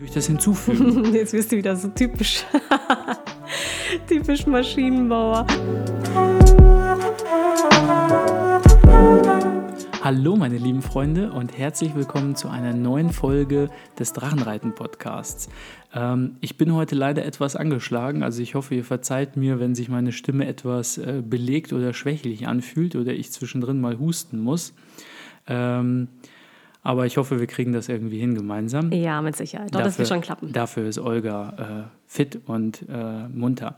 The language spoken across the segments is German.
Durch das Hinzufügen. Jetzt wirst du wieder so typisch. typisch Maschinenbauer. Hallo meine lieben Freunde und herzlich willkommen zu einer neuen Folge des Drachenreiten Podcasts. Ähm, ich bin heute leider etwas angeschlagen, also ich hoffe, ihr verzeiht mir, wenn sich meine Stimme etwas äh, belegt oder schwächlich anfühlt oder ich zwischendrin mal husten muss. Ähm, aber ich hoffe, wir kriegen das irgendwie hin gemeinsam. Ja, mit Sicherheit. Doch, dafür, das wird schon klappen. Dafür ist Olga äh, fit und äh, munter.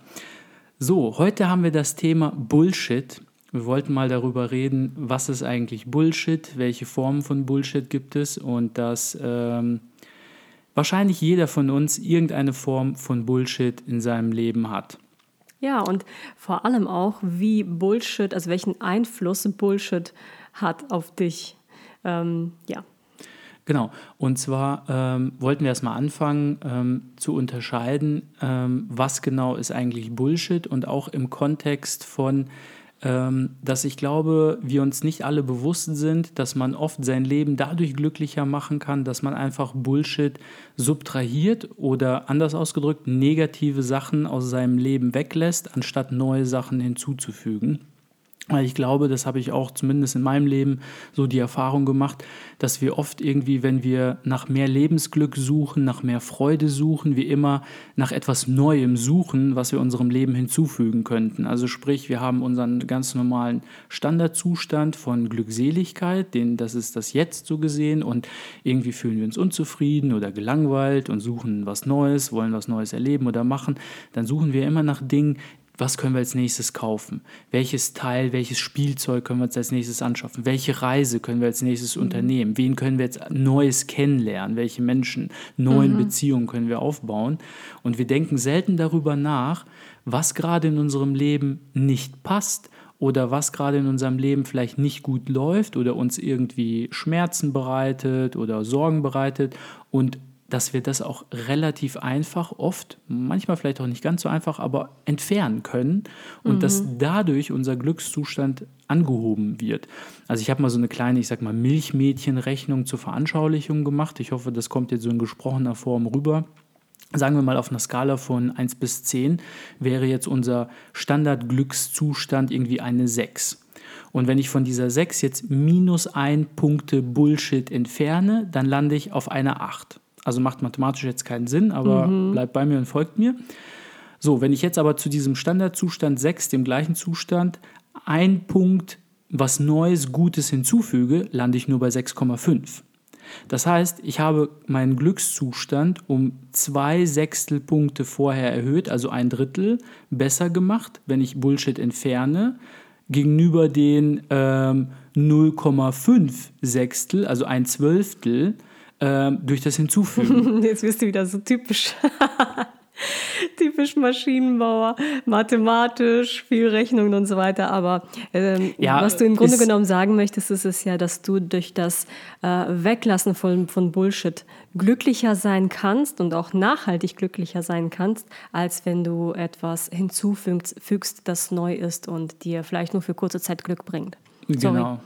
So, heute haben wir das Thema Bullshit. Wir wollten mal darüber reden, was ist eigentlich Bullshit, welche Formen von Bullshit gibt es und dass ähm, wahrscheinlich jeder von uns irgendeine Form von Bullshit in seinem Leben hat. Ja, und vor allem auch, wie Bullshit, also welchen Einfluss Bullshit hat auf dich. Ähm, ja, Genau. Und zwar ähm, wollten wir erstmal anfangen ähm, zu unterscheiden, ähm, was genau ist eigentlich Bullshit und auch im Kontext von, ähm, dass ich glaube, wir uns nicht alle bewusst sind, dass man oft sein Leben dadurch glücklicher machen kann, dass man einfach Bullshit subtrahiert oder anders ausgedrückt negative Sachen aus seinem Leben weglässt, anstatt neue Sachen hinzuzufügen. Weil ich glaube, das habe ich auch zumindest in meinem Leben so die Erfahrung gemacht, dass wir oft irgendwie, wenn wir nach mehr Lebensglück suchen, nach mehr Freude suchen, wie immer nach etwas Neuem suchen, was wir unserem Leben hinzufügen könnten. Also sprich, wir haben unseren ganz normalen Standardzustand von Glückseligkeit, den, das ist das Jetzt so gesehen und irgendwie fühlen wir uns unzufrieden oder gelangweilt und suchen was Neues, wollen was Neues erleben oder machen. Dann suchen wir immer nach Dingen, was können wir als nächstes kaufen? Welches Teil, welches Spielzeug können wir uns als nächstes anschaffen? Welche Reise können wir als nächstes mhm. unternehmen? Wen können wir jetzt Neues kennenlernen? Welche Menschen, neuen mhm. Beziehungen können wir aufbauen? Und wir denken selten darüber nach, was gerade in unserem Leben nicht passt oder was gerade in unserem Leben vielleicht nicht gut läuft oder uns irgendwie Schmerzen bereitet oder Sorgen bereitet und dass wir das auch relativ einfach, oft, manchmal vielleicht auch nicht ganz so einfach, aber entfernen können und mhm. dass dadurch unser Glückszustand angehoben wird. Also ich habe mal so eine kleine, ich sag mal, Milchmädchenrechnung zur Veranschaulichung gemacht. Ich hoffe, das kommt jetzt so in gesprochener Form rüber. Sagen wir mal auf einer Skala von 1 bis 10 wäre jetzt unser Standardglückszustand irgendwie eine 6. Und wenn ich von dieser 6 jetzt minus 1 Punkte Bullshit entferne, dann lande ich auf einer 8. Also macht mathematisch jetzt keinen Sinn, aber mhm. bleibt bei mir und folgt mir. So, wenn ich jetzt aber zu diesem Standardzustand 6, dem gleichen Zustand, ein Punkt was Neues, Gutes hinzufüge, lande ich nur bei 6,5. Das heißt, ich habe meinen Glückszustand um zwei Sechstelpunkte vorher erhöht, also ein Drittel besser gemacht, wenn ich Bullshit entferne, gegenüber den ähm, 0,5 Sechstel, also ein Zwölftel, ähm, durch das Hinzufügen. Jetzt wirst du wieder so typisch. typisch Maschinenbauer, mathematisch, viel Rechnungen und so weiter. Aber ähm, ja, was du im Grunde genommen sagen möchtest, ist es ja, dass du durch das äh, Weglassen von, von Bullshit glücklicher sein kannst und auch nachhaltig glücklicher sein kannst, als wenn du etwas hinzufügst, das neu ist und dir vielleicht nur für kurze Zeit Glück bringt. Sorry. Genau.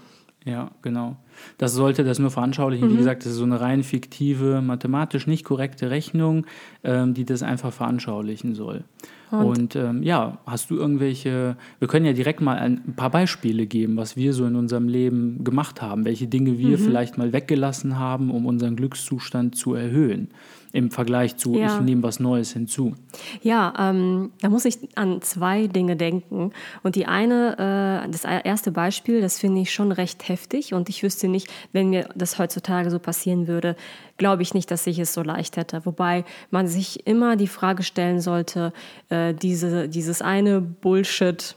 Ja, genau. Das sollte das nur veranschaulichen. Mhm. Wie gesagt, das ist so eine rein fiktive, mathematisch nicht korrekte Rechnung, ähm, die das einfach veranschaulichen soll. Und, Und ähm, ja, hast du irgendwelche, wir können ja direkt mal ein paar Beispiele geben, was wir so in unserem Leben gemacht haben, welche Dinge wir mhm. vielleicht mal weggelassen haben, um unseren Glückszustand zu erhöhen im Vergleich zu, ja. ich nehme was Neues hinzu. Ja, ähm, da muss ich an zwei Dinge denken. Und die eine, äh, das erste Beispiel, das finde ich schon recht heftig. Und ich wüsste nicht, wenn mir das heutzutage so passieren würde, glaube ich nicht, dass ich es so leicht hätte. Wobei man sich immer die Frage stellen sollte, äh, diese, dieses eine Bullshit,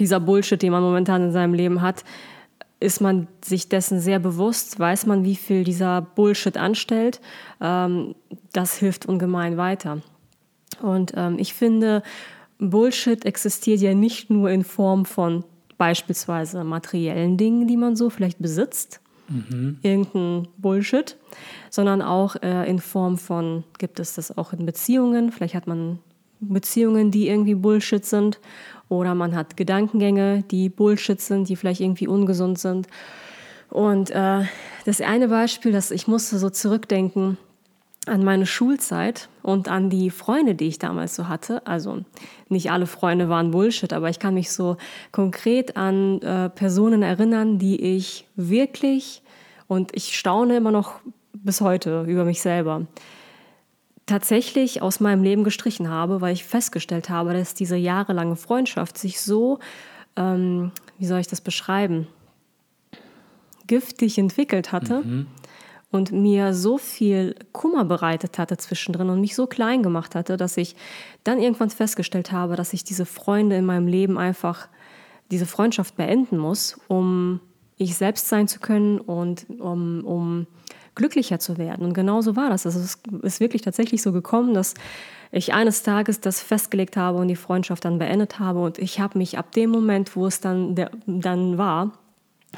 dieser Bullshit, den man momentan in seinem Leben hat, ist man sich dessen sehr bewusst, weiß man, wie viel dieser Bullshit anstellt. Ähm, das hilft ungemein weiter. Und ähm, ich finde, Bullshit existiert ja nicht nur in Form von beispielsweise materiellen Dingen, die man so vielleicht besitzt, mhm. irgendein Bullshit, sondern auch äh, in Form von, gibt es das auch in Beziehungen, vielleicht hat man Beziehungen, die irgendwie Bullshit sind oder man hat Gedankengänge, die Bullshit sind, die vielleicht irgendwie ungesund sind. Und äh, das eine Beispiel, das ich musste so zurückdenken, an meine Schulzeit und an die Freunde, die ich damals so hatte. Also nicht alle Freunde waren Bullshit, aber ich kann mich so konkret an äh, Personen erinnern, die ich wirklich, und ich staune immer noch bis heute über mich selber, tatsächlich aus meinem Leben gestrichen habe, weil ich festgestellt habe, dass diese jahrelange Freundschaft sich so, ähm, wie soll ich das beschreiben, giftig entwickelt hatte. Mhm und mir so viel Kummer bereitet hatte zwischendrin und mich so klein gemacht hatte, dass ich dann irgendwann festgestellt habe, dass ich diese Freunde in meinem Leben einfach, diese Freundschaft beenden muss, um ich selbst sein zu können und um, um glücklicher zu werden. Und genau so war das. Also es ist wirklich tatsächlich so gekommen, dass ich eines Tages das festgelegt habe und die Freundschaft dann beendet habe. Und ich habe mich ab dem Moment, wo es dann, der, dann war,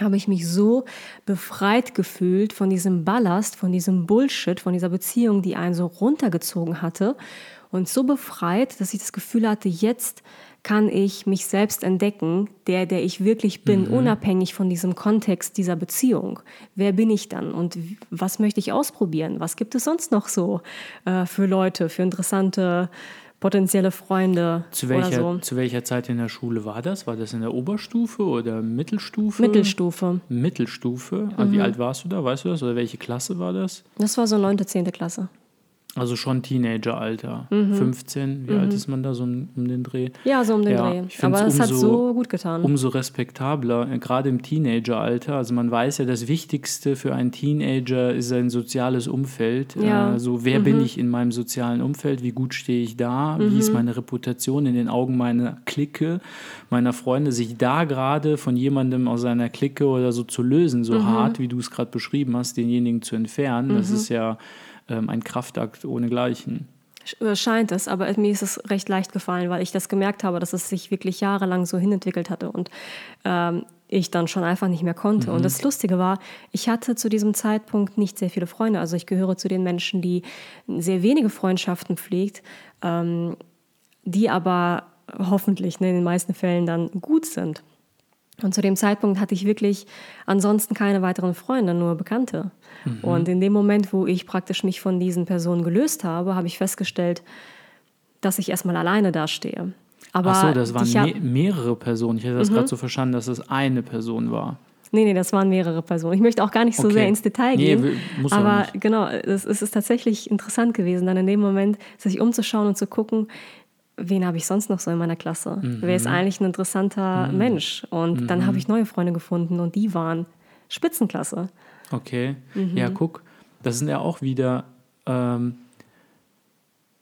habe ich mich so befreit gefühlt von diesem Ballast, von diesem Bullshit, von dieser Beziehung, die einen so runtergezogen hatte und so befreit, dass ich das Gefühl hatte, jetzt kann ich mich selbst entdecken, der, der ich wirklich bin, mhm. unabhängig von diesem Kontext dieser Beziehung. Wer bin ich dann und was möchte ich ausprobieren? Was gibt es sonst noch so äh, für Leute, für interessante potenzielle Freunde zu welcher, so. Zu welcher Zeit in der Schule war das? War das in der Oberstufe oder Mittelstufe? Mittelstufe. Mittelstufe. Mhm. Wie alt warst du da? Weißt du das? Oder welche Klasse war das? Das war so 9., 10. Klasse. Also schon Teenageralter. Mhm. 15, wie mhm. alt ist man da so um, den Dreh? Ja, so um den ja, Dreh. Aber das umso, hat so gut getan. Umso respektabler, äh, gerade im Teenageralter. Also man weiß ja, das Wichtigste für einen Teenager ist sein soziales Umfeld. Ja. Also wer mhm. bin ich in meinem sozialen Umfeld? Wie gut stehe ich da? Wie ist mhm. meine Reputation in den Augen meiner Clique, meiner Freunde? Sich da gerade von jemandem aus seiner Clique oder so zu lösen, so mhm. hart, wie du es gerade beschrieben hast, denjenigen zu entfernen, das mhm. ist ja ähm, ein Kraftakt ohnegleichen. Äh, scheint es, aber mir ist es recht leicht gefallen, weil ich das gemerkt habe, dass es sich wirklich jahrelang so hinentwickelt hatte und ähm, ich dann schon einfach nicht mehr konnte. Mhm. Und das Lustige war, ich hatte zu diesem Zeitpunkt nicht sehr viele Freunde. Also ich gehöre zu den Menschen, die sehr wenige Freundschaften pflegt, ähm, die aber hoffentlich ne, in den meisten Fällen dann gut sind. Und zu dem Zeitpunkt hatte ich wirklich ansonsten keine weiteren Freunde, nur Bekannte. Mhm. Und in dem Moment, wo ich praktisch mich von diesen Personen gelöst habe, habe ich festgestellt, dass ich erstmal alleine dastehe. Aber Ach so, das waren me mehrere Personen. Ich hätte das mhm. gerade so verstanden, dass es eine Person war. Nee, nee, das waren mehrere Personen. Ich möchte auch gar nicht so okay. sehr ins Detail gehen. Nee, muss aber genau, es, es ist tatsächlich interessant gewesen, dann in dem Moment sich umzuschauen und zu gucken, wen habe ich sonst noch so in meiner Klasse? Mhm. Wer ist eigentlich ein interessanter mhm. Mensch? Und mhm. dann habe ich neue Freunde gefunden und die waren Spitzenklasse. Okay. Mhm. Ja, guck, das sind ja auch wieder ähm,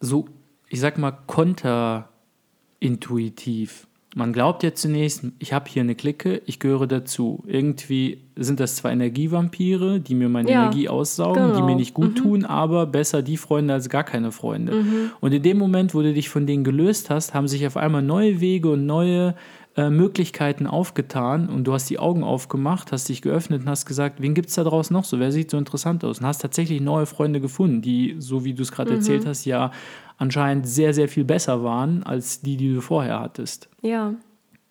so, ich sag mal, konterintuitiv. Man glaubt ja zunächst, ich habe hier eine Clique, ich gehöre dazu. Irgendwie sind das zwar Energievampire, die mir meine ja, Energie aussaugen, genau. die mir nicht gut mhm. tun, aber besser die Freunde als gar keine Freunde. Mhm. Und in dem Moment, wo du dich von denen gelöst hast, haben sich auf einmal neue Wege und neue äh, Möglichkeiten aufgetan und du hast die Augen aufgemacht, hast dich geöffnet und hast gesagt, wen gibt es da draußen noch so? Wer sieht so interessant aus? Und hast tatsächlich neue Freunde gefunden, die, so wie du es gerade mhm. erzählt hast, ja anscheinend sehr, sehr viel besser waren als die, die du vorher hattest. Ja.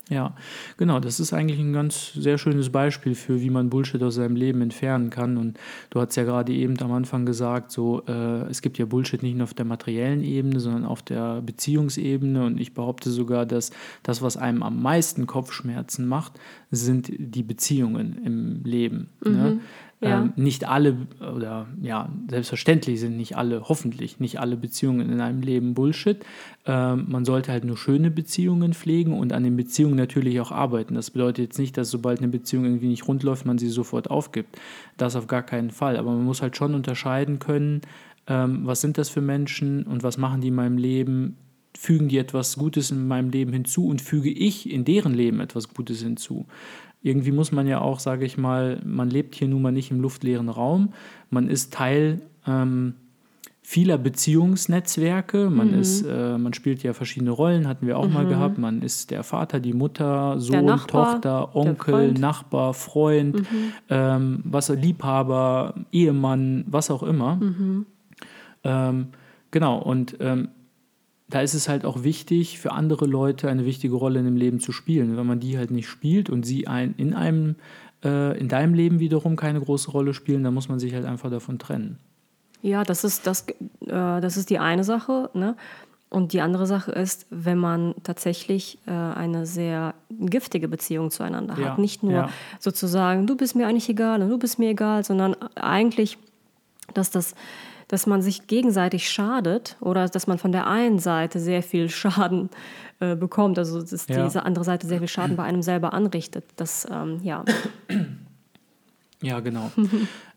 Ja, genau, das ist eigentlich ein ganz sehr schönes Beispiel für, wie man Bullshit aus seinem Leben entfernen kann. Und du hast ja gerade eben am Anfang gesagt, so äh, es gibt ja Bullshit nicht nur auf der materiellen Ebene, sondern auf der Beziehungsebene. Und ich behaupte sogar, dass das, was einem am meisten Kopfschmerzen macht, sind die Beziehungen im Leben. Ne? Mhm. Ne? Ja. Ähm, nicht alle, oder ja, selbstverständlich sind nicht alle, hoffentlich nicht alle Beziehungen in einem Leben Bullshit. Ähm, man sollte halt nur schöne Beziehungen pflegen und an den Beziehungen natürlich auch arbeiten. Das bedeutet jetzt nicht, dass sobald eine Beziehung irgendwie nicht rund läuft, man sie sofort aufgibt. Das auf gar keinen Fall. Aber man muss halt schon unterscheiden können, ähm, was sind das für Menschen und was machen die in meinem Leben fügen die etwas Gutes in meinem Leben hinzu und füge ich in deren Leben etwas Gutes hinzu irgendwie muss man ja auch, sage ich mal, man lebt hier nun mal nicht im luftleeren Raum. Man ist Teil ähm, vieler Beziehungsnetzwerke. Man mhm. ist, äh, man spielt ja verschiedene Rollen, hatten wir auch mhm. mal gehabt. Man ist der Vater, die Mutter, Sohn, Nachbar, Tochter, Onkel, Freund. Nachbar, Freund, mhm. ähm, was Liebhaber, Ehemann, was auch immer. Mhm. Ähm, genau, und ähm, da ist es halt auch wichtig, für andere Leute eine wichtige Rolle in dem Leben zu spielen. Wenn man die halt nicht spielt und sie ein, in einem, äh, in deinem Leben wiederum keine große Rolle spielen, dann muss man sich halt einfach davon trennen. Ja, das ist, das, äh, das ist die eine Sache. Ne? Und die andere Sache ist, wenn man tatsächlich äh, eine sehr giftige Beziehung zueinander hat. Ja, Nicht nur ja. sozusagen, du bist mir eigentlich egal und du bist mir egal, sondern eigentlich, dass, das, dass man sich gegenseitig schadet oder dass man von der einen Seite sehr viel Schaden äh, bekommt, also dass Ja. diese andere Seite sehr viel Schaden bei einem selber anrichtet. Das, ähm, ja. Ja, genau.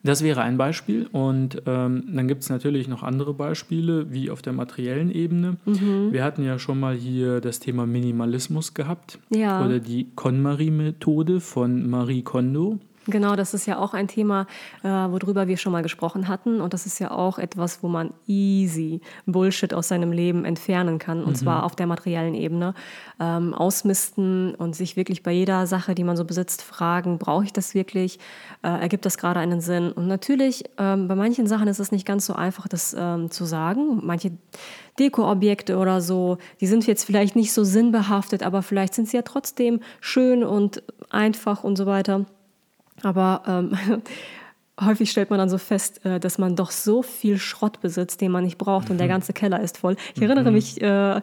Das wäre ein Beispiel. Und ähm, dann gibt es natürlich noch andere Beispiele, wie auf der materiellen Ebene. Mhm. Wir hatten ja schon mal hier das Thema Minimalismus gehabt. Ja. Oder die KonMari-Methode von Marie Kondo. Genau, das ist ja auch ein Thema, äh, worüber wir schon mal gesprochen hatten. Und das ist ja auch etwas, wo man easy Bullshit aus seinem Leben entfernen kann. Und zwar auf der materiellen Ebene. Ähm, ausmisten und sich wirklich bei jeder Sache, die man so besitzt, fragen, brauche ich das wirklich? Äh, ergibt das gerade einen Sinn? Und natürlich, ähm, bei manchen Sachen ist es nicht ganz so einfach, das ähm, zu sagen. Manche Dekoobjekte oder so, die sind jetzt vielleicht nicht so sinnbehaftet, aber vielleicht sind sie ja trotzdem schön und einfach und so weiter. Aber ähm, häufig stellt man dann so fest, äh, dass man doch so viel Schrott besitzt, den man nicht braucht und der ganze Keller ist voll. Ich erinnere mich äh,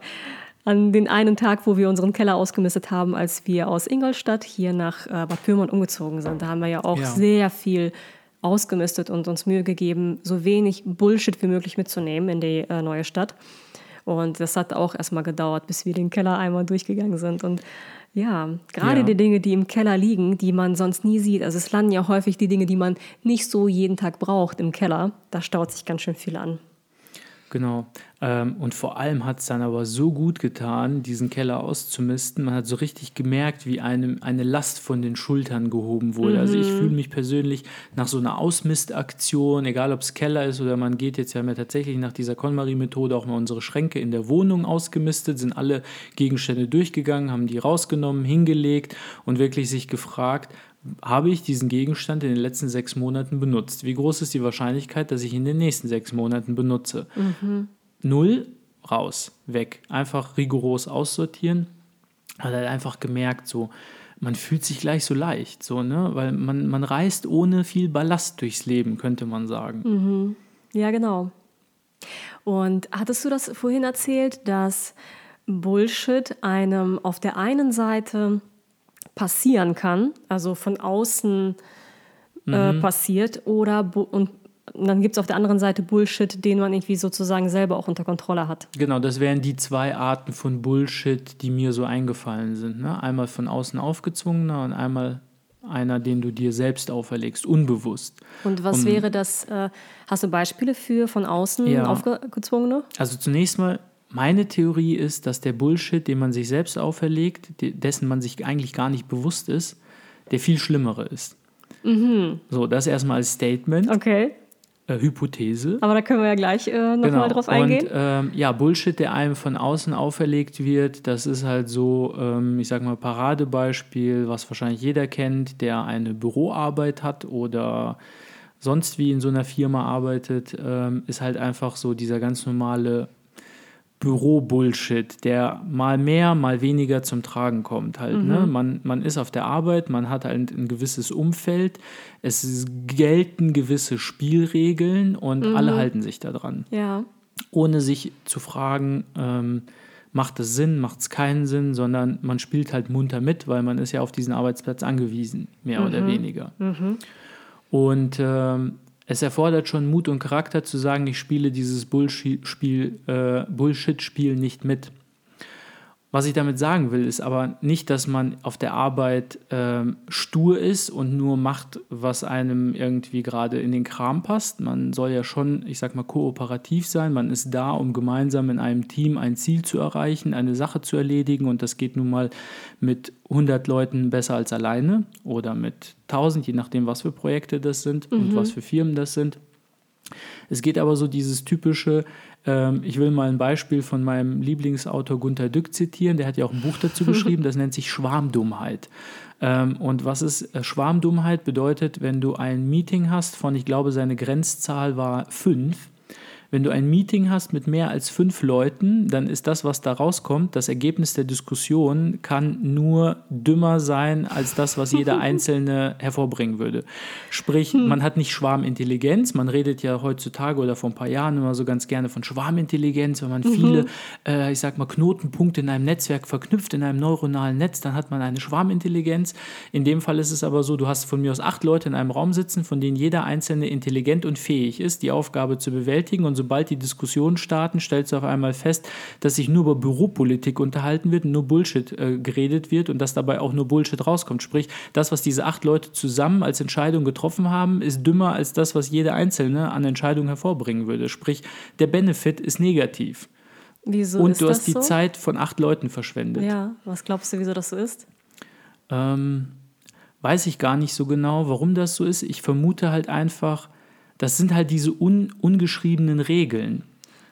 an den einen Tag, wo wir unseren Keller ausgemistet haben, als wir aus Ingolstadt hier nach äh, Bad Pyrmont umgezogen sind. Da haben wir ja auch Ja. sehr viel ausgemistet und uns Mühe gegeben, so wenig Bullshit wie möglich mitzunehmen in die äh, neue Stadt. Und das hat auch erstmal gedauert, bis wir den Keller einmal durchgegangen sind. Und ja, gerade Ja. die Dinge, die im Keller liegen, die man sonst nie sieht. Also es landen ja häufig die Dinge, die man nicht so jeden Tag braucht im Keller. Da staut sich ganz schön viel an. Genau. Ähm, und vor allem hat es dann aber so gut getan, diesen Keller auszumisten. Man hat so richtig gemerkt, wie einem eine Last von den Schultern gehoben wurde. Also ich fühle mich persönlich nach so einer Ausmistaktion, egal ob es Keller ist oder man geht jetzt, wir haben ja tatsächlich nach dieser KonMari-Methode auch mal unsere Schränke in der Wohnung ausgemistet, sind alle Gegenstände durchgegangen, haben die rausgenommen, hingelegt und wirklich sich gefragt, habe ich diesen Gegenstand in den letzten sechs Monaten benutzt? Wie groß ist die Wahrscheinlichkeit, dass ich ihn in den nächsten sechs Monaten benutze? Null, raus, weg. Einfach rigoros aussortieren. Hat halt einfach gemerkt, so, man fühlt sich gleich so leicht, so, ne? Weil man, man reist ohne viel Ballast durchs Leben, könnte man sagen. Ja, genau. Und hattest du das vorhin erzählt, dass Bullshit einem auf der einen Seite passieren kann, also von außen äh, passiert, oder und dann gibt es auf der anderen Seite Bullshit, den man irgendwie sozusagen selber auch unter Kontrolle hat. Genau, das wären die zwei Arten von Bullshit, die mir so eingefallen sind. Ne? Einmal von außen aufgezwungener und einmal einer, den du dir selbst auferlegst, unbewusst. Und was Um- wäre das, äh, hast du Beispiele für von außen Ja. aufgezwungene? Also zunächst mal, meine Theorie ist, dass der Bullshit, den man sich selbst auferlegt, de- dessen man sich eigentlich gar nicht bewusst ist, der viel schlimmere ist. So, das erstmal als Statement, Okay, äh, Hypothese. aber da können wir ja gleich äh, nochmal drauf eingehen. Und ähm, ja, Bullshit, der einem von außen auferlegt wird, das ist halt so, ähm, ich sag mal, Paradebeispiel, was wahrscheinlich jeder kennt, der eine Büroarbeit hat oder sonst wie in so einer Firma arbeitet, ähm, ist halt einfach so dieser ganz normale Büro-Bullshit, der mal mehr, mal weniger zum Tragen kommt halt. Ne? Man, man ist auf der Arbeit, man hat halt ein gewisses Umfeld, es gelten gewisse Spielregeln und alle halten sich daran ja. ohne sich zu fragen, ähm, macht es Sinn, macht es keinen Sinn, sondern man spielt halt munter mit, weil man ist ja auf diesen Arbeitsplatz angewiesen, mehr oder weniger. Und ähm, es erfordert schon Mut und Charakter zu sagen, ich spiele dieses Bullshit-Spiel äh, Bullshit-Spiel nicht mit. Was ich damit sagen will, ist aber nicht, dass man auf der Arbeit ähm, stur ist und nur macht, was einem irgendwie gerade in den Kram passt. Man soll ja schon, ich sag mal, kooperativ sein. Man ist da, um gemeinsam in einem Team ein Ziel zu erreichen, eine Sache zu erledigen. Und das geht nun mal mit 100 Leuten besser als alleine oder mit 1000, je nachdem, was für Projekte das sind und was für Firmen das sind. Es geht aber so dieses typische, ich will mal ein Beispiel von meinem Lieblingsautor Gunter Dück zitieren, der hat ja auch ein Buch dazu geschrieben, das nennt sich Schwarmdummheit. Ähm, und was ist äh, Schwarmdummheit? Bedeutet, wenn du ein Meeting hast von, ich glaube, seine Grenzzahl war fünf, Wenn du ein Meeting hast mit mehr als fünf Leuten, dann ist das, was da rauskommt, das Ergebnis der Diskussion kann nur dümmer sein als das, was jeder Einzelne hervorbringen würde. Sprich, hm. man hat nicht Schwarmintelligenz, man redet ja heutzutage oder vor ein paar Jahren immer so ganz gerne von Schwarmintelligenz, wenn man mhm. viele, äh, ich sag mal, Knotenpunkte in einem Netzwerk verknüpft, in einem neuronalen Netz, dann hat man eine Schwarmintelligenz. In dem Fall ist es aber so, du hast von mir aus acht Leute in einem Raum sitzen, von denen jeder einzelne intelligent und fähig ist, die Aufgabe zu bewältigen und sobald die Diskussionen starten, stellst du auf einmal fest, dass sich nur über Büropolitik unterhalten wird und nur Bullshit äh, geredet wird und dass dabei auch nur Bullshit rauskommt. Sprich, das, was diese acht Leute zusammen als Entscheidung getroffen haben, ist dümmer als das, was jeder Einzelne an Entscheidungen hervorbringen würde. Sprich, der Benefit ist negativ. Wieso und du hast die so? Zeit von acht Leuten verschwendet. Ja, was glaubst du, wieso das so ist? Ähm, weiß ich gar nicht so genau, warum das so ist. Ich vermute halt einfach, das sind halt diese un ungeschriebenen Regeln.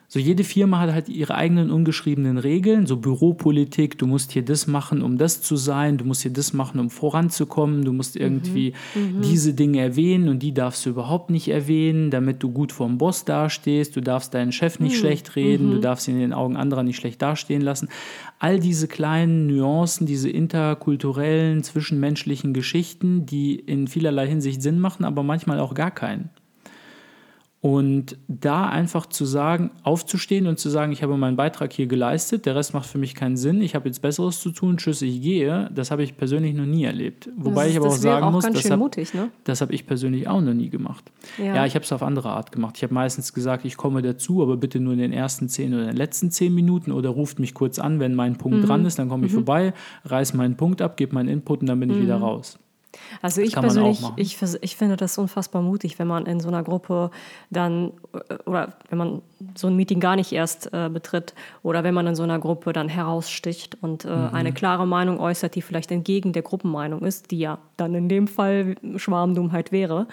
So jede Firma hat halt ihre eigenen ungeschriebenen Regeln, so Büropolitik, du musst hier das machen, um das zu sein, du musst hier das machen, um voranzukommen, du musst irgendwie mhm. diese Dinge erwähnen und die darfst du überhaupt nicht erwähnen, damit du gut vorm Boss dastehst, du darfst deinen Chef nicht mhm. schlecht reden, mhm. du darfst ihn in den Augen anderer nicht schlecht dastehen lassen. All diese kleinen Nuancen, diese interkulturellen, zwischenmenschlichen Geschichten, die in vielerlei Hinsicht Sinn machen, aber manchmal auch gar keinen. Und da einfach zu sagen, aufzustehen und zu sagen, ich habe meinen Beitrag hier geleistet, der Rest macht für mich keinen Sinn, ich habe jetzt Besseres zu tun, tschüss, ich gehe, das habe ich persönlich noch nie erlebt. Wobei ist, ich aber auch sagen auch muss, das habe ne? hab ich persönlich auch noch nie gemacht. Ja, ja ich habe es auf andere Art gemacht. Ich habe meistens gesagt, ich komme dazu, aber bitte nur in den ersten zehn oder den letzten zehn Minuten oder ruft mich kurz an, wenn mein Punkt mhm. dran ist, dann komme ich mhm. vorbei, reiß meinen Punkt ab, gebe meinen Input und dann bin ich mhm. wieder raus. Also ich persönlich, ich, ich finde das unfassbar mutig, wenn man in so einer Gruppe dann, oder wenn man so ein Meeting gar nicht erst äh, betritt, oder wenn man in so einer Gruppe dann heraussticht und äh, mhm. eine klare Meinung äußert, die vielleicht entgegen der Gruppenmeinung ist, die ja dann in dem Fall Schwarmdummheit wäre.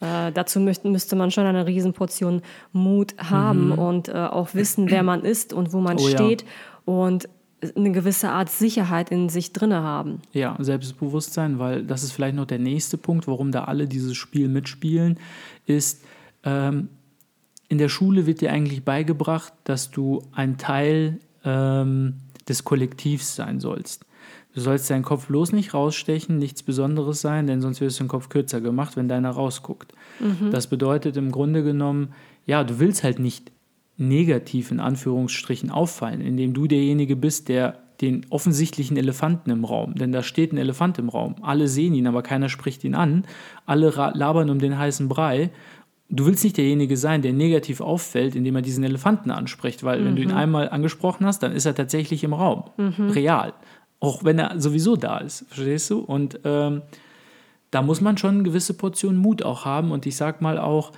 Äh, dazu müsste, müsste man schon eine Riesenportion Mut haben mhm. und äh, auch wissen, wer man ist und wo man oh, steht. Ja. Und eine gewisse Art Sicherheit in sich drinne haben. Ja, Selbstbewusstsein, weil das ist vielleicht noch der nächste Punkt, warum da alle dieses Spiel mitspielen, ist, ähm, in der Schule wird dir eigentlich beigebracht, dass du ein Teil ähm, des Kollektivs sein sollst. Du sollst deinen Kopf bloß nicht rausstechen, nichts Besonderes sein, denn sonst wirst du den Kopf kürzer gemacht, wenn deiner rausguckt. Mhm. Das bedeutet im Grunde genommen, ja, du willst halt nicht negativ in Anführungsstrichen auffallen, indem du derjenige bist, der den offensichtlichen Elefanten im Raum, denn da steht ein Elefant im Raum. Alle sehen ihn, aber keiner spricht ihn an. Alle labern um den heißen Brei. Du willst nicht derjenige sein, der negativ auffällt, indem er diesen Elefanten anspricht, weil mhm. wenn du ihn mhm. einmal angesprochen hast, dann ist er tatsächlich im Raum, mhm. real. Auch wenn er sowieso da ist, verstehst du? Und ähm, da muss man schon eine gewisse Portion Mut auch haben. Und ich sag mal auch,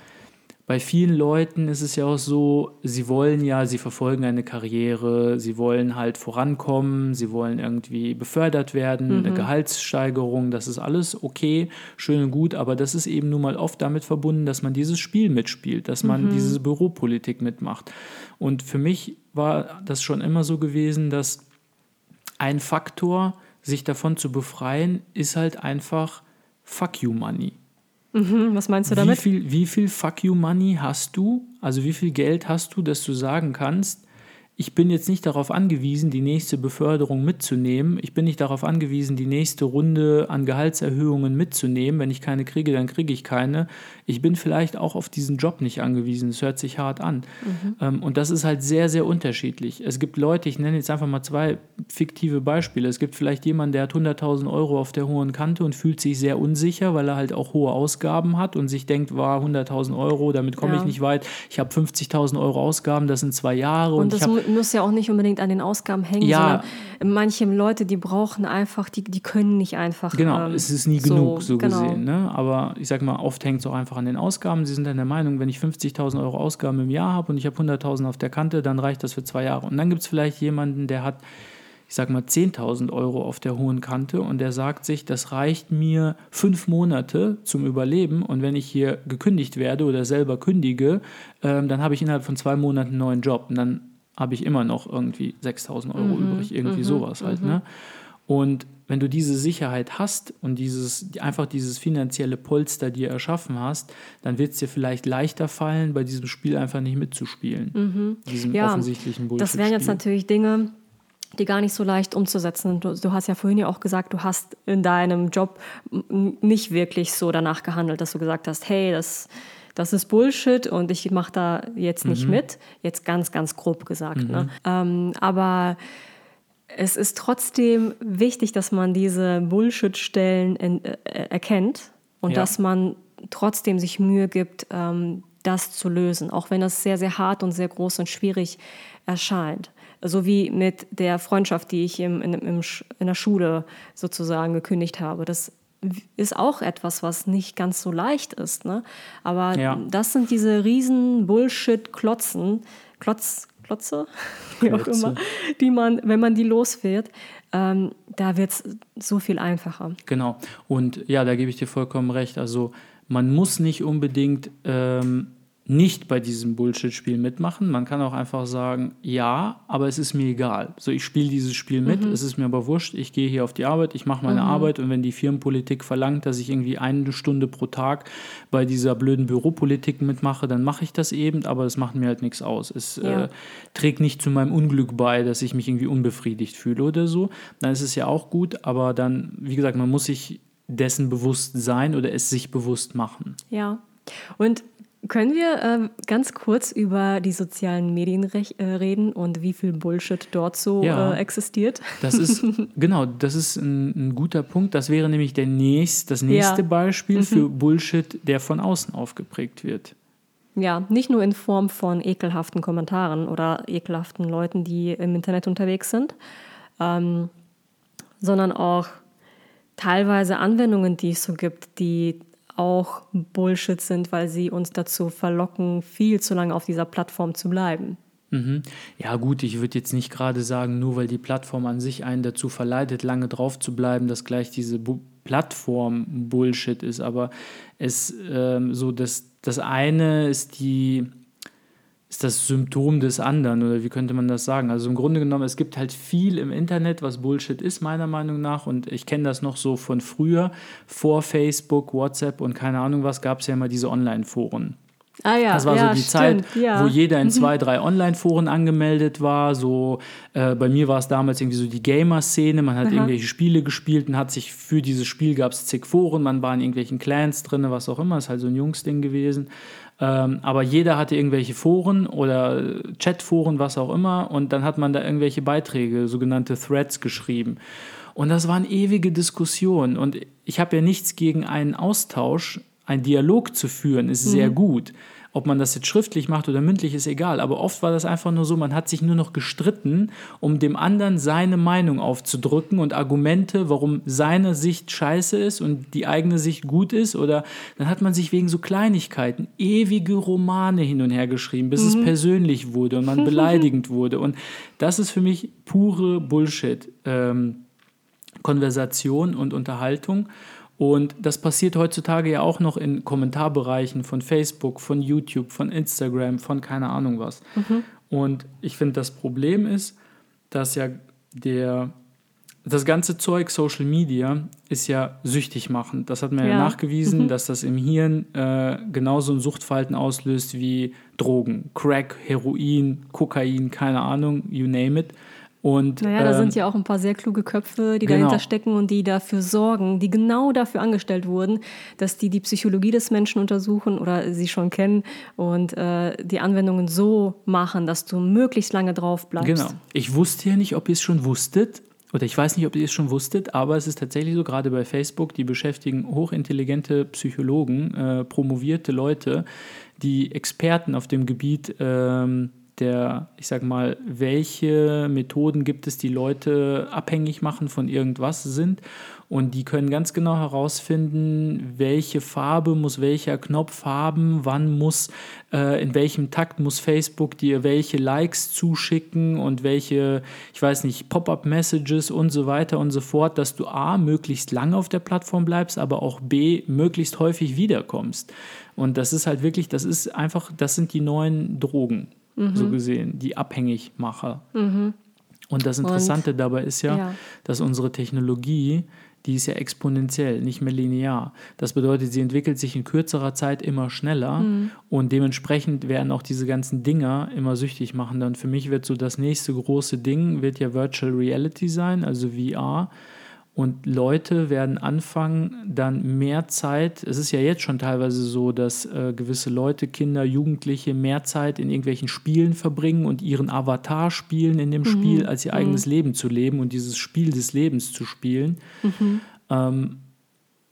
bei vielen Leuten ist es ja auch so, sie wollen ja, sie verfolgen eine Karriere, sie wollen halt vorankommen, sie wollen irgendwie befördert werden, mhm. eine Gehaltssteigerung, das ist alles okay, schön und gut, aber das ist eben nun mal oft damit verbunden, dass man dieses Spiel mitspielt, dass man mhm. diese Büropolitik mitmacht. Und für mich war das schon immer so gewesen, dass ein Faktor, sich davon zu befreien, ist halt einfach Fuck you Money. Mhm, was meinst du damit? Wie viel, wie viel Fuck you Money hast du? Also wie viel Geld hast du, dass du sagen kannst, ich bin jetzt nicht darauf angewiesen, die nächste Beförderung mitzunehmen. Ich bin nicht darauf angewiesen, die nächste Runde an Gehaltserhöhungen mitzunehmen. Wenn ich keine kriege, dann kriege ich keine. Ich bin vielleicht auch auf diesen Job nicht angewiesen. Es hört sich hart an. Mhm. Ähm, und das ist halt sehr, sehr unterschiedlich. Es gibt Leute, ich nenne jetzt einfach mal zwei fiktive Beispiele. Es gibt vielleicht jemanden, der hat 100.000 Euro auf der hohen Kante und fühlt sich sehr unsicher, weil er halt auch hohe Ausgaben hat und sich denkt, war 100.000 Euro, damit komme ja. ich nicht weit. Ich habe 50.000 Euro Ausgaben, das sind zwei Jahre. Und, und ich habe muss ja auch nicht unbedingt an den Ausgaben hängen, ja. sondern manche Leute, die brauchen einfach, die, die können nicht einfach. Genau, ähm, es ist nie so, genug so genau. gesehen. Ne? Aber ich sag mal, oft hängt es auch einfach an den Ausgaben. Sie sind dann der Meinung, wenn ich 50.000 Euro Ausgaben im Jahr habe und ich habe 100.000 auf der Kante, dann reicht das für zwei Jahre. Und dann gibt es vielleicht jemanden, der hat ich sag mal 10.000 Euro auf der hohen Kante und der sagt sich, das reicht mir fünf Monate zum Überleben und wenn ich hier gekündigt werde oder selber kündige, ähm, dann habe ich innerhalb von zwei Monaten einen neuen Job und dann habe ich immer noch irgendwie 6000 Euro mhm, übrig, irgendwie mhm, sowas halt. Mhm. Ne? Und wenn du diese Sicherheit hast und dieses, einfach dieses finanzielle Polster dir erschaffen hast, dann wird es dir vielleicht leichter fallen, bei diesem Spiel einfach nicht mitzuspielen. Mhm. Diesem ja, offensichtlichen Bullshit. Das wären jetzt natürlich Dinge, die gar nicht so leicht umzusetzen. Du, du, hast ja vorhin ja auch gesagt, du hast in deinem Job nicht wirklich so danach gehandelt, dass du gesagt hast, hey, das, das ist Bullshit und ich mache da jetzt nicht mhm. mit. Jetzt ganz, ganz grob gesagt. Ne? Mhm. Ne? Ähm, aber es ist trotzdem wichtig, dass man diese Bullshit-Stellen äh, erkennt und ja. dass man trotzdem sich Mühe gibt, ähm, das zu lösen, auch wenn das sehr, sehr hart und sehr groß und schwierig erscheint. So wie mit der Freundschaft, die ich im, in, im, in der Schule sozusagen gekündigt habe. Das ist auch etwas, was nicht ganz so leicht ist. Ne? Aber ja. das sind diese riesen Bullshit-Klotzen, Klotz, Klotze, wie auch immer, die man, wenn man die los wird, ähm, da wird es so viel einfacher. Genau. Und ja, da gebe ich dir vollkommen recht. Also man muss nicht unbedingt ähm, nicht bei diesem Bullshit-Spiel mitmachen. Man kann auch einfach sagen, ja, aber es ist mir egal. So, ich spiele dieses Spiel mit, mhm. es ist mir aber wurscht, ich gehe hier auf die Arbeit, ich mache meine mhm. Arbeit und wenn die Firmenpolitik verlangt, dass ich irgendwie eine Stunde pro Tag bei dieser blöden Büropolitik mitmache, dann mache ich das eben, aber es macht mir halt nichts aus. Es ja. äh, trägt nicht zu meinem Unglück bei, dass ich mich irgendwie unbefriedigt fühle oder so. Dann ist es ja auch gut, aber dann, wie gesagt, man muss sich dessen bewusst sein oder es sich bewusst machen. Ja. Und können wir äh, ganz kurz über die sozialen Medien äh, reden und wie viel Bullshit dort so ja, äh, existiert? Das ist genau, das ist ein, ein, guter Punkt. Das wäre nämlich der nächst, das nächste ja. Beispiel mhm. für Bullshit, der von außen aufgeprägt wird. Ja, nicht nur in Form von ekelhaften Kommentaren oder ekelhaften Leuten, die im Internet unterwegs sind, ähm, sondern auch teilweise Anwendungen, die es so gibt, die auch Bullshit sind, weil sie uns dazu verlocken, viel zu lange auf dieser Plattform zu bleiben. Mhm. Ja gut, ich würde jetzt nicht gerade sagen, nur weil die Plattform an sich einen dazu verleitet, lange drauf zu bleiben, dass gleich diese Bu Plattform Bullshit ist, aber es ähm, so das, das eine ist die ist das Symptom des anderen oder wie könnte man das sagen? Also im Grunde genommen, es gibt halt viel im Internet, was Bullshit ist, meiner Meinung nach. Und ich kenne das noch so von früher, vor Facebook, WhatsApp und keine Ahnung was, gab es ja immer diese Online-Foren. Ah ja, das war ja, so die stimmt, Zeit, ja. wo jeder in mhm. zwei, drei Online-Foren angemeldet war. So, äh, bei mir war es damals irgendwie so die Gamer-Szene. Man hat Aha. irgendwelche Spiele gespielt und hat sich für dieses Spiel gab es zig Foren. Man war in irgendwelchen Clans drin, was auch immer. Ist halt so ein Jungsding gewesen. Ähm, aber jeder hatte irgendwelche Foren oder Chatforen, was auch immer. Und dann hat man da irgendwelche Beiträge, sogenannte Threads geschrieben. Und das waren ewige Diskussionen. Und ich habe ja nichts gegen einen Austausch. Ein Dialog zu führen ist mhm. sehr gut. Ob man das jetzt schriftlich macht oder mündlich, ist egal. Aber oft war das einfach nur so, man hat sich nur noch gestritten, um dem anderen seine Meinung aufzudrücken und Argumente, warum seine Sicht scheiße ist und die eigene Sicht gut ist. Oder dann hat man sich wegen so Kleinigkeiten ewige Romane hin und her geschrieben, bis mhm. es persönlich wurde und man beleidigend wurde. Und das ist für mich pure Bullshit. Ähm, Konversation und Unterhaltung. Und das passiert heutzutage ja auch noch in Kommentarbereichen von Facebook, von YouTube, von Instagram, von keine Ahnung was. Mhm. Und ich finde, das Problem ist, dass ja der, das ganze Zeug Social Media ist ja süchtig machend. Das hat man ja, ja nachgewiesen, mhm. dass das im Hirn äh, genauso ein Suchtverhalten auslöst wie Drogen. Crack, Heroin, Kokain, keine Ahnung, you name it. Und, naja, da ähm, sind ja auch ein paar sehr kluge Köpfe, die genau. dahinter stecken und die dafür sorgen, die genau dafür angestellt wurden, dass die die Psychologie des Menschen untersuchen oder sie schon kennen und äh, die Anwendungen so machen, dass du möglichst lange drauf bleibst. Genau. Ich wusste ja nicht, ob ihr es schon wusstet, oder ich weiß nicht, ob ihr es schon wusstet, aber es ist tatsächlich so, gerade bei Facebook, die beschäftigen hochintelligente Psychologen, äh, promovierte Leute, die Experten auf dem Gebiet ähm, der, ich sag mal, welche Methoden gibt es, die Leute abhängig machen von irgendwas sind. Und die können ganz genau herausfinden, welche Farbe muss welcher Knopf haben, wann muss, äh, in welchem Takt muss Facebook dir welche Likes zuschicken und welche, ich weiß nicht, Pop-up-Messages und so weiter und so fort, dass du A, möglichst lange auf der Plattform bleibst, aber auch B, möglichst häufig wiederkommst. Und das ist halt wirklich, das ist einfach, das sind die neuen Drogen mhm. so gesehen, die Abhängigmacher. Mhm. Und das Interessante Und, dabei ist ja, ja. dass unsere Technologie, die ist ja exponentiell, nicht mehr linear. Das bedeutet, sie entwickelt sich in kürzerer Zeit immer schneller Mhm. und dementsprechend werden auch diese ganzen Dinger immer süchtig machen. Dann für mich wird so das nächste große Ding, wird ja Virtual Reality sein, also VR. Und Leute werden anfangen, dann mehr Zeit, es ist ja jetzt schon teilweise so, dass äh, gewisse Leute, Kinder, Jugendliche mehr Zeit in irgendwelchen Spielen verbringen und ihren Avatar spielen in dem Spiel, als ihr eigenes Leben zu leben und dieses Spiel des Lebens zu spielen. Ähm,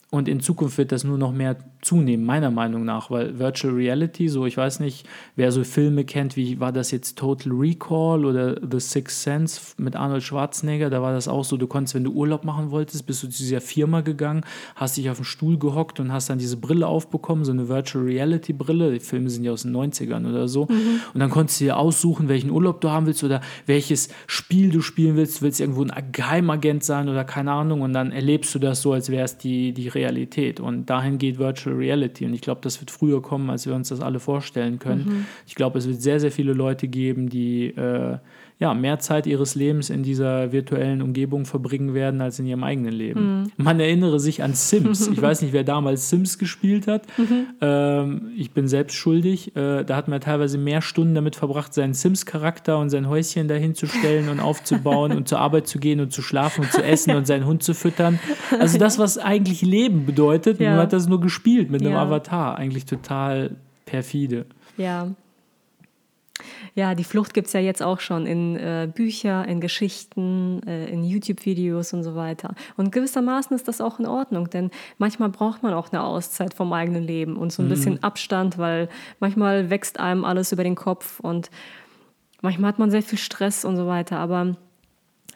und in Zukunft wird das nur noch mehr zunehmen, meiner Meinung nach, weil Virtual Reality, so ich weiß nicht, wer so Filme kennt, wie war das jetzt Total Recall oder The Sixth Sense mit Arnold Schwarzenegger, da war das auch so, du konntest, wenn du Urlaub machen wolltest, bist du zu dieser Firma gegangen, hast dich auf den Stuhl gehockt und hast dann diese Brille aufbekommen, so eine Virtual Reality Brille, die Filme sind ja aus den 90ern oder so, und dann konntest du dir aussuchen, welchen Urlaub du haben willst oder welches Spiel du spielen willst, du willst irgendwo ein Geheimagent sein oder keine Ahnung. Und dann erlebst du das so, als wäre es die, die Realität. Und dahin geht Virtual Reality. Und ich glaube, das wird früher kommen, als wir uns das alle vorstellen können. Ich glaube, es wird sehr, sehr viele Leute geben, die äh, ja, mehr Zeit ihres Lebens in dieser virtuellen Umgebung verbringen werden als in ihrem eigenen Leben. Man erinnere sich an Sims. Ich weiß nicht, wer damals Sims gespielt hat. Ähm, ich bin selbst schuldig. Äh, da hat man teilweise mehr Stunden damit verbracht, seinen Sims-Charakter und sein Häuschen dahin zu stellen und aufzubauen und zur Arbeit zu gehen und zu schlafen und zu essen und seinen Hund zu füttern. Also das, was eigentlich Leben bedeutet, Ja. man hat das nur gespielt mit einem Ja. Avatar. Eigentlich total perfide. Ja. Ja, die Flucht gibt es ja jetzt auch schon in äh, Bücher, in Geschichten, äh, in YouTube-Videos und so weiter. Und gewissermaßen ist das auch in Ordnung, denn manchmal braucht man auch eine Auszeit vom eigenen Leben und so ein bisschen Abstand, weil manchmal wächst einem alles über den Kopf und manchmal hat man sehr viel Stress und so weiter. Aber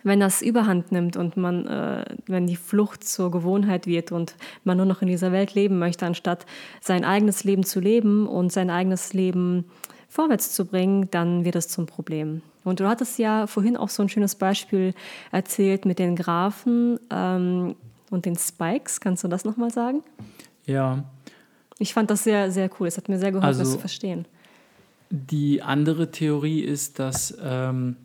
wenn das Überhand nimmt und man, äh, wenn die Flucht zur Gewohnheit wird und man nur noch in dieser Welt leben möchte, anstatt sein eigenes Leben zu leben und sein eigenes Leben vorwärts zu bringen, dann wird es zum Problem. Und du hattest ja vorhin auch so ein schönes Beispiel erzählt mit den Graphen ähm, und den Spikes. Kannst du das nochmal sagen? Ja. Ich fand das sehr, sehr cool. Es hat mir sehr geholfen, das Also- zu verstehen. Die andere Theorie ist, dass ähm,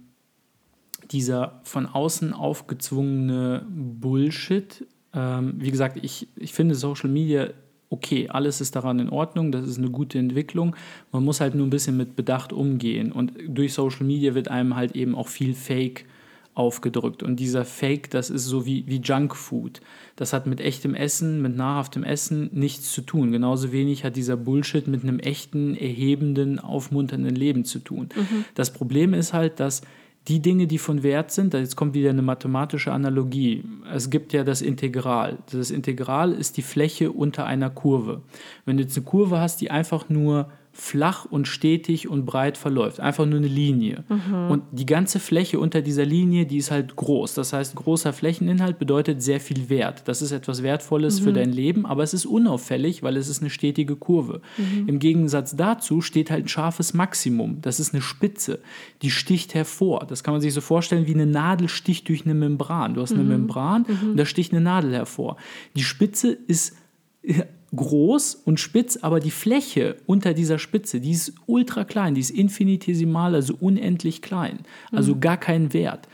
dieser von außen aufgezwungene Bullshit, ähm, wie gesagt, ich, ich finde Social Media okay, alles ist daran in Ordnung, das ist eine gute Entwicklung. Man muss halt nur ein bisschen mit Bedacht umgehen. Und durch Social Media wird einem halt eben auch viel Fake aufgedrückt. Und dieser Fake, das ist so wie, wie Junkfood. Das hat mit echtem Essen, mit nahrhaftem Essen nichts zu tun. Genauso wenig hat dieser Bullshit mit einem echten, erhebenden, aufmunternden Leben zu tun. Das Problem ist halt, dass die Dinge, die von Wert sind, jetzt kommt wieder eine mathematische Analogie. Es gibt ja das Integral. Das Integral ist die Fläche unter einer Kurve. Wenn du jetzt eine Kurve hast, die einfach nur flach und stetig und breit verläuft, einfach nur eine Linie. Und die ganze Fläche unter dieser Linie, die ist halt groß. Das heißt, großer Flächeninhalt bedeutet sehr viel Wert. Das ist etwas Wertvolles für dein Leben, aber es ist unauffällig, weil es ist eine stetige Kurve. Im Gegensatz dazu steht halt ein scharfes Maximum. Das ist eine Spitze, die sticht hervor. Das kann man sich so vorstellen, wie eine Nadel sticht durch eine Membran. Du hast eine Membran und da sticht eine Nadel hervor. Die Spitze ist groß und spitz, aber die Fläche unter dieser Spitze, die ist ultra klein, die ist infinitesimal, also unendlich klein, also gar kein Wert.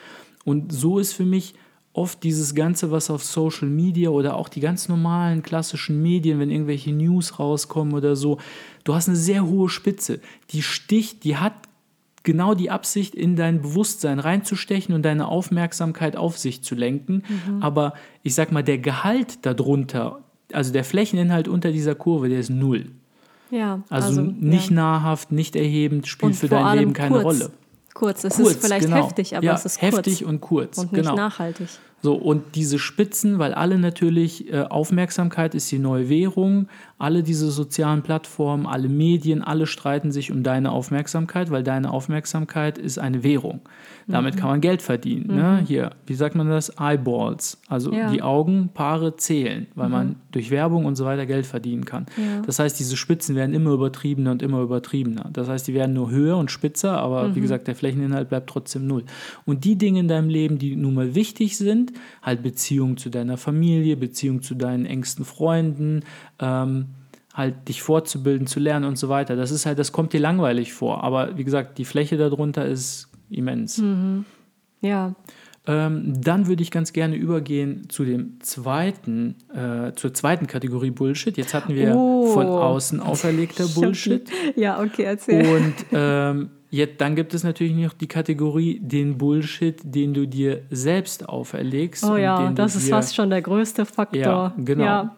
Und so ist für mich oft dieses Ganze, was auf Social Media oder auch die ganz normalen klassischen Medien, wenn irgendwelche News rauskommen oder so, du hast eine sehr hohe Spitze, die sticht, die hat genau die Absicht, in dein Bewusstsein reinzustechen und deine Aufmerksamkeit auf sich zu lenken. Aber ich sag mal, der Gehalt darunter, also der Flächeninhalt unter dieser Kurve, der ist null. Ja, Also, nicht ja. nahrhaft, nicht erhebend, spielt Und für dein Leben keine kurz. Rolle. Kurz, es Kurz, ist vielleicht genau. heftig, aber ja, es ist heftig kurz und kurz. und nicht genau. nachhaltig. So, und diese Spitzen, weil alle natürlich, äh, Aufmerksamkeit ist die neue Währung, alle diese sozialen Plattformen, alle Medien, alle streiten sich um deine Aufmerksamkeit, weil deine Aufmerksamkeit ist eine Währung. Damit kann man Geld verdienen. Ne? Hier, wie sagt man das? Eyeballs. Also Ja. die Augenpaare zählen, weil man durch Werbung und so weiter Geld verdienen kann. Ja. Das heißt, diese Spitzen werden immer übertriebener und immer übertriebener. Das heißt, die werden nur höher und spitzer, aber wie gesagt, der Flächeninhalt bleibt trotzdem null. Und die Dinge in deinem Leben, die nun mal wichtig sind, halt Beziehung zu deiner Familie, Beziehung zu deinen engsten Freunden, ähm, halt dich fortzubilden, zu lernen und so weiter. Das ist halt, das kommt dir langweilig vor. Aber wie gesagt, die Fläche darunter ist immens. Ja. Ähm, dann würde ich ganz gerne übergehen zu dem zweiten, äh, zur zweiten Kategorie Bullshit. Jetzt hatten wir Oh. von außen auferlegter Bullshit. Ja, okay, erzähl. Und ähm, jetzt, dann gibt es natürlich noch die Kategorie den Bullshit, den du dir selbst auferlegst. oh ja, das ist fast schon der größte Faktor. Ja, genau. Ja.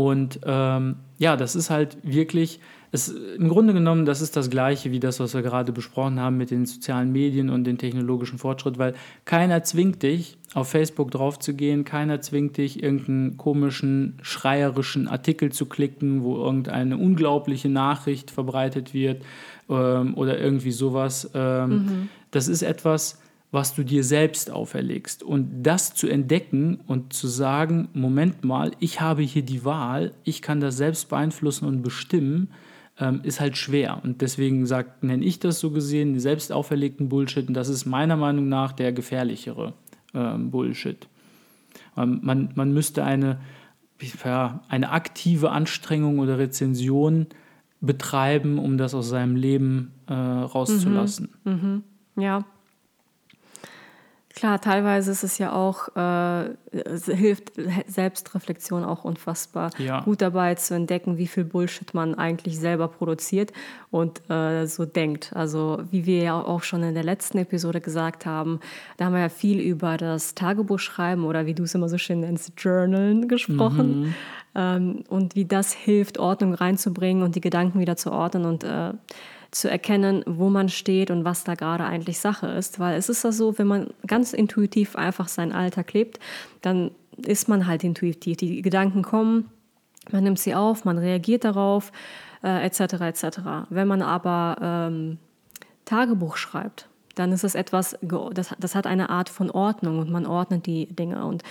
Und ähm, ja, das ist halt wirklich, es, im Grunde genommen, das ist das Gleiche wie das, was wir gerade besprochen haben mit den sozialen Medien und den technologischen Fortschritt, weil keiner zwingt dich, auf Facebook draufzugehen, keiner zwingt dich, irgendeinen komischen, schreierischen Artikel zu klicken, wo irgendeine unglaubliche Nachricht verbreitet wird ähm, oder irgendwie sowas. Ähm, Das ist etwas, was du dir selbst auferlegst. Und das zu entdecken und zu sagen, Moment mal, ich habe hier die Wahl, ich kann das selbst beeinflussen und bestimmen, ähm, ist halt schwer. Und deswegen nenne ich das so gesehen, selbst auferlegten Bullshit. Und das ist meiner Meinung nach der gefährlichere ähm, Bullshit. Ähm, man, man müsste eine, ja, eine aktive Anstrengung oder Rezension betreiben, um das aus seinem Leben äh, rauszulassen. Ja. Klar, teilweise ist es ja auch, äh, hilft Selbstreflexion auch unfassbar Ja. gut dabei zu entdecken, wie viel Bullshit man eigentlich selber produziert und äh, so denkt. Also wie wir ja auch schon in der letzten Episode gesagt haben, da haben wir ja viel über das Tagebuchschreiben oder wie du es immer so schön nennst, Journalen gesprochen. Ähm, und wie das hilft, Ordnung reinzubringen und die Gedanken wieder zu ordnen und äh, zu erkennen, wo man steht und was da gerade eigentlich Sache ist. Weil es ist ja so, wenn man ganz intuitiv einfach seinen Alltag lebt, dann ist man halt intuitiv. Die Gedanken kommen, man nimmt sie auf, man reagiert darauf, äh, etc. etc. Wenn man aber ähm, Tagebuch schreibt, dann ist es etwas, das, das hat eine Art von Ordnung und man ordnet die Dinge. Und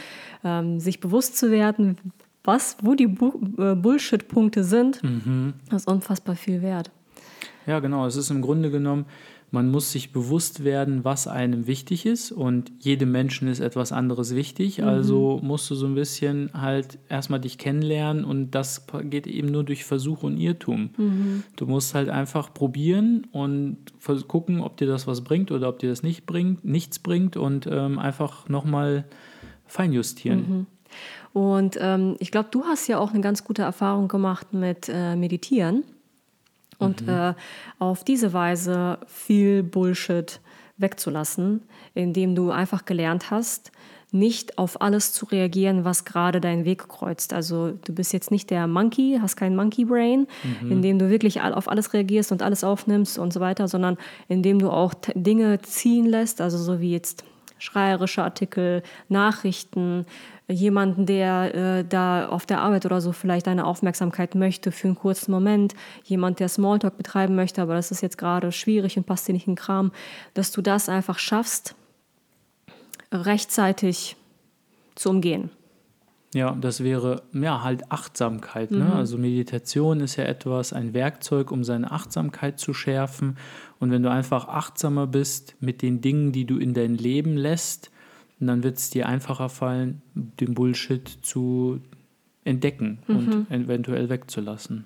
ähm, sich bewusst zu werden, was, wo die Bu äh, Bullshit-Punkte sind, ist unfassbar viel wert. Ja, genau. Es ist im Grunde genommen, man muss sich bewusst werden, was einem wichtig ist und jedem Menschen ist etwas anderes wichtig. Also musst du so ein bisschen halt erstmal dich kennenlernen und das geht eben nur durch Versuch und Irrtum. Du musst halt einfach probieren und gucken, ob dir das was bringt oder ob dir das nicht bringt, nichts bringt und ähm, einfach nochmal feinjustieren. Und ähm, ich glaube, du hast ja auch eine ganz gute Erfahrung gemacht mit äh, Meditieren und äh, auf diese Weise viel Bullshit wegzulassen, indem du einfach gelernt hast, nicht auf alles zu reagieren, was gerade deinen Weg kreuzt. Also du bist jetzt nicht der Monkey, hast kein Monkey Brain, indem du wirklich auf alles reagierst und alles aufnimmst und so weiter, sondern indem du auch Dinge ziehen lässt, also so wie jetzt schreierische Artikel, Nachrichten, jemanden, der äh, da auf der Arbeit oder so vielleicht deine Aufmerksamkeit möchte für einen kurzen Moment, jemand, der Smalltalk betreiben möchte, aber das ist jetzt gerade schwierig und passt dir nicht in den Kram, dass du das einfach schaffst, rechtzeitig zu umgehen. Ja, das wäre ja halt Achtsamkeit. Ne? Also Meditation ist ja etwas, ein Werkzeug, um seine Achtsamkeit zu schärfen. Und wenn du einfach achtsamer bist mit den Dingen, die du in dein Leben lässt, dann wird es dir einfacher fallen, den Bullshit zu entdecken und eventuell wegzulassen.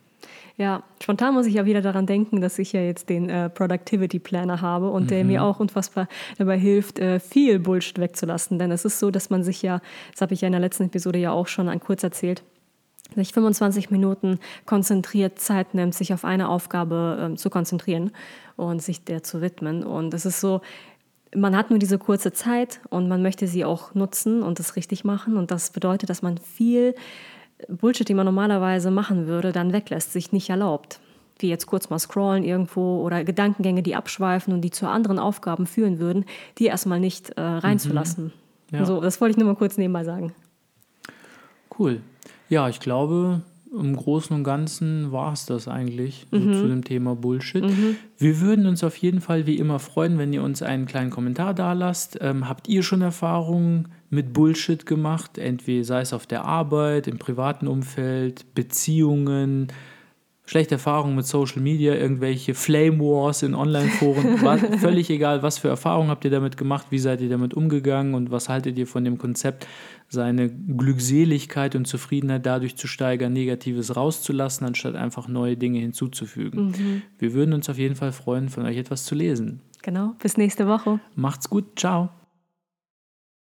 Ja, spontan muss ich ja wieder daran denken, dass ich ja jetzt den äh, Productivity Planner habe und der mir auch unfassbar dabei hilft, äh, viel Bullshit wegzulassen. Denn es ist so, dass man sich ja, das habe ich ja in der letzten Episode ja auch schon an kurz erzählt, sich 25 Minuten konzentriert Zeit nimmt, sich auf eine Aufgabe ähm, zu konzentrieren und sich der zu widmen. Und es ist so, man hat nur diese kurze Zeit und man möchte sie auch nutzen und das richtig machen. Und das bedeutet, dass man viel Bullshit, die man normalerweise machen würde, dann weglässt, sich nicht erlaubt. Wie jetzt kurz mal scrollen irgendwo oder Gedankengänge, die abschweifen und die zu anderen Aufgaben führen würden, die erstmal nicht äh, reinzulassen. Ja. So, das wollte ich nur mal kurz nebenbei sagen. Cool. Ja, ich glaube, im Großen und Ganzen war es das eigentlich so zu dem Thema Bullshit. Wir würden uns auf jeden Fall wie immer freuen, wenn ihr uns einen kleinen Kommentar da lasst. Ähm, habt ihr schon Erfahrungen mit Bullshit gemacht? Entweder sei es auf der Arbeit, im privaten Umfeld, Beziehungen, schlechte Erfahrungen mit Social Media, irgendwelche Flame Wars in Online-Foren, völlig egal, was für Erfahrungen habt ihr damit gemacht, wie seid ihr damit umgegangen und was haltet ihr von dem Konzept, seine Glückseligkeit und Zufriedenheit dadurch zu steigern, Negatives rauszulassen, anstatt einfach neue Dinge hinzuzufügen. Mhm. Wir würden uns auf jeden Fall freuen, von euch etwas zu lesen. Genau, bis nächste Woche. Macht's gut, ciao.